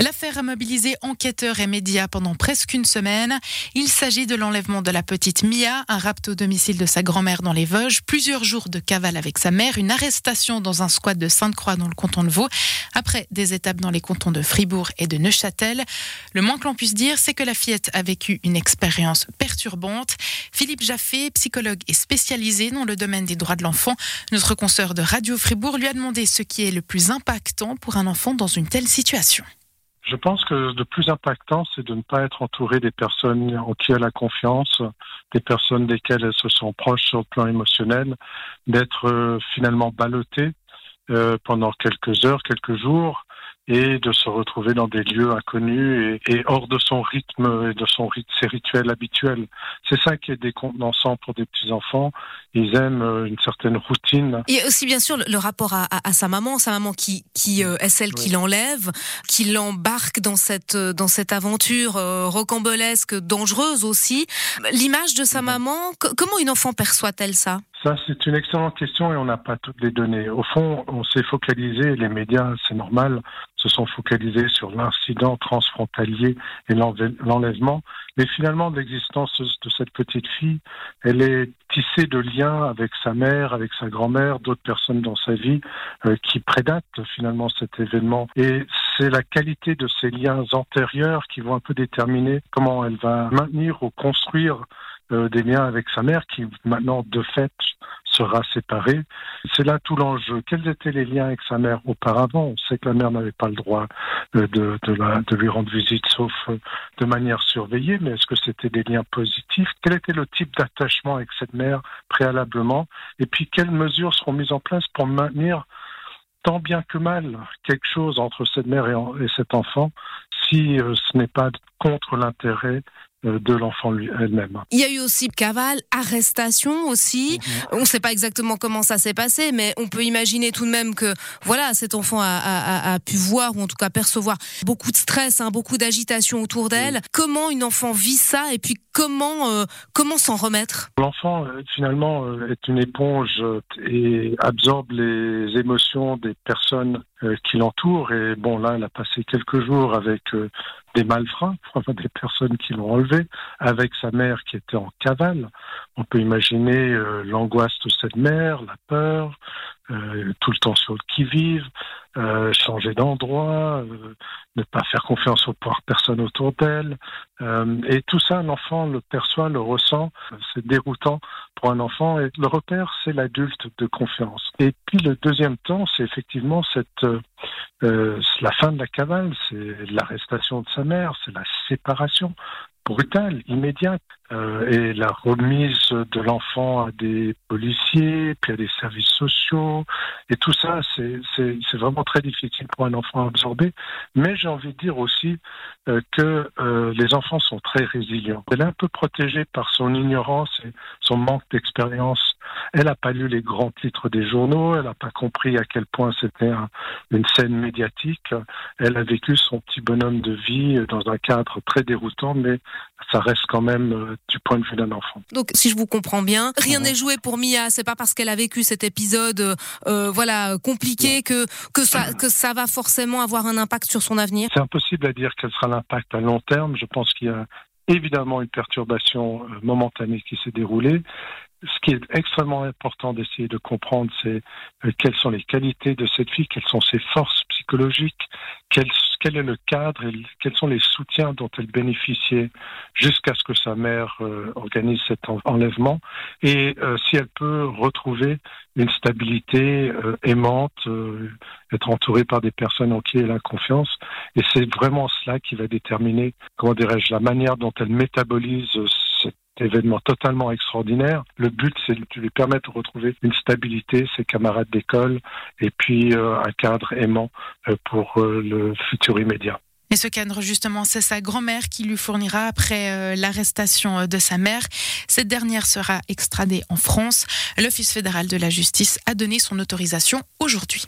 L'affaire a mobilisé enquêteurs et médias pendant presque une semaine. Il s'agit de l'enlèvement de la petite Mia, un rapt au domicile de sa grand-mère dans les Vosges, plusieurs jours de cavale avec sa mère, une arrestation dans un squat de Sainte-Croix dans le canton de Vaud, après des étapes dans les cantons de Fribourg et de Neuchâtel. Le moins que l'on puisse dire, c'est que la fillette a vécu une expérience perturbante. Philippe Jaffé, psychologue et spécialisé dans le domaine des droits de l'enfant, notre consoeur de Radio Fribourg lui a demandé ce qui est le plus impactant pour un enfant dans une telle situation. Je pense que le plus impactant, c'est de ne pas être entouré des personnes en qui elle a confiance, des personnes desquelles elle se sent proche sur le plan émotionnel, d'être euh, finalement ballotté euh, pendant quelques heures, quelques jours, et de se retrouver dans des lieux inconnus et, et hors de son rythme et de son rit- ses rituels habituels. C'est ça qui est décontenançant pour des petits enfants. Ils aiment euh, une certaine routine. A aussi bien sûr le, rapport à, à- à sa maman, sa maman qui, qui euh, est celle qui l'enlève, qui l'embarque dans cette, euh, dans cette aventure euh, rocambolesque, dangereuse aussi. L'image de sa Mhm. maman, co- comment une enfant perçoit-elle ça? Ça, c'est une excellente question et on n'a pas toutes les données. Au fond, on s'est focalisé, les médias, c'est normal, se sont focalisés sur l'incident transfrontalier et l'enlè- l'enlèvement. Mais finalement, l'existence de cette petite fille, elle est tissée de liens avec sa mère, avec sa grand-mère, d'autres personnes dans sa vie euh, qui prédatent finalement cet événement. Et c'est la qualité de ces liens antérieurs qui vont un peu déterminer comment elle va maintenir ou construire euh, des liens avec sa mère qui maintenant de fait sera séparée. C'est là tout l'enjeu. Quels étaient les liens avec sa mère auparavant? On sait que la mère n'avait pas le droit euh, de, lui rendre visite sauf euh, de manière surveillée, mais est-ce que c'était des liens positifs? Quel était le type d'attachement avec cette mère préalablement? Et puis quelles mesures seront mises en place pour maintenir tant bien que mal quelque chose entre cette mère et, cet enfant si ce n'est pas contre l'intérêt de l'enfant elle-même. Il y a eu aussi cavale, arrestation aussi. On ne sait pas exactement comment ça s'est passé, mais on peut imaginer tout de même que voilà, cet enfant a, a- a- a pu voir ou en tout cas percevoir beaucoup de stress, hein, beaucoup d'agitation autour d'elle. Comment une enfant vit ça et puis comment euh, comment s'en remettre? L'enfant, euh, finalement, euh, est une éponge euh, et absorbe les émotions des personnes euh, qui l'entourent. Et bon, là, elle a passé quelques jours avec euh, des malfrats, des personnes qui l'ont enlevé, avec sa mère qui était en cavale. On peut imaginer euh, l'angoisse de cette mère, la peur, euh, tout le temps sur qui-vive, euh, changer d'endroit, euh, ne pas faire confiance aux pouvoir personne autour d'elle. Euh, et tout ça, l'enfant le perçoit, le ressent. C'est déroutant pour un enfant. Et le repère, c'est l'adulte de confiance. Et puis le deuxième temps, c'est effectivement cette la fin de la cavale, c'est l'arrestation de sa mère, c'est la séparation brutale, immédiate, euh, et la remise de l'enfant à des policiers, puis à des services sociaux, et tout ça, c'est vraiment très difficile pour un enfant à absorber. Mais j'ai envie de dire aussi euh, que euh, les enfants sont très résilients. Elle est un peu protégée par son ignorance et son manque d'expérience. Elle n'a pas lu les grands titres des journaux, elle n'a pas compris à quel point c'était un- une scène médiatique. Elle a vécu son petit bonhomme de vie dans un cadre très déroutant, mais ça reste quand même euh, du point de vue d'un enfant. Donc, si je vous comprends bien, rien n'est joué pour Mia. C'est pas parce qu'elle a vécu cet épisode, euh, euh, voilà, compliqué que que ça que ça va forcément avoir un impact sur son avenir. C'est impossible à dire quel sera l'impact à long terme. Je pense qu'il y a évidemment une perturbation euh, momentanée qui s'est déroulée. Ce qui est extrêmement important d'essayer de comprendre, c'est euh, quelles sont les qualités de cette fille, quelles sont ses forces psychologiques, quel, est le cadre et quels sont les soutiens dont elle bénéficiait jusqu'à ce que sa mère euh, organise cet en- enlèvement et euh, si elle peut retrouver une stabilité euh, aimante, être entourée par des personnes en qui elle a confiance. Et c'est vraiment cela qui va déterminer, comment dirais-je, la manière dont elle métabolise événement totalement extraordinaire. Le but, c'est de lui permettre de retrouver une stabilité, ses camarades d'école, et puis euh, un cadre aimant euh, pour euh, le futur immédiat. Et ce cadre, justement, c'est sa grand-mère qui lui fournira après l'arrestation de sa mère. Cette dernière sera extradée en France. L'Office fédéral de la justice a donné son autorisation aujourd'hui.